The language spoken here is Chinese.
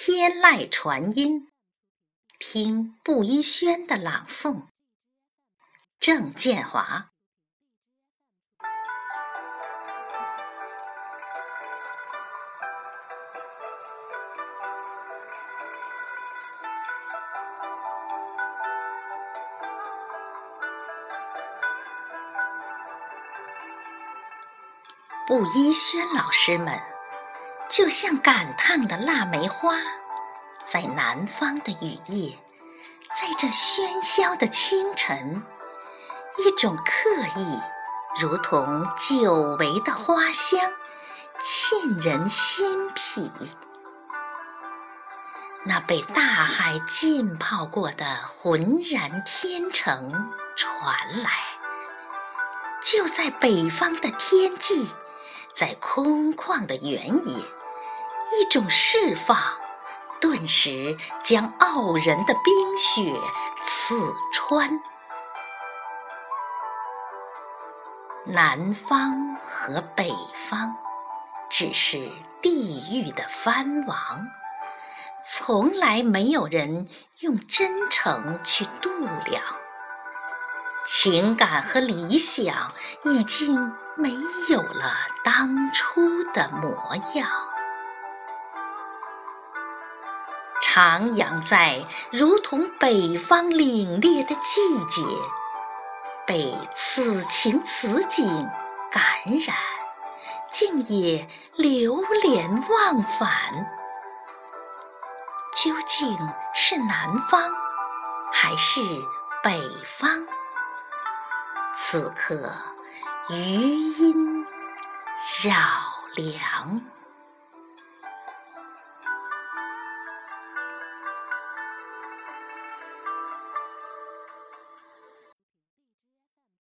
天籁传音，听布衣轩的朗诵。郑建华。布衣轩老师们。就像赶趟的腊梅花，在南方的雨夜，在这喧嚣的清晨，一种刻意，如同久违的花香，沁人心脾。那被大海浸泡过的浑然天成传来，就在北方的天际，在空旷的原野。一种释放，顿时将傲人的冰雪刺穿。南方和北方，只是地域的藩王，从来没有人用真诚去度量。情感和理想已经没有了当初的模样。徜徉在如同北方凛冽的季节，被此情此景感染，竟也流连忘返。究竟是南方还是北方？此刻余音绕梁。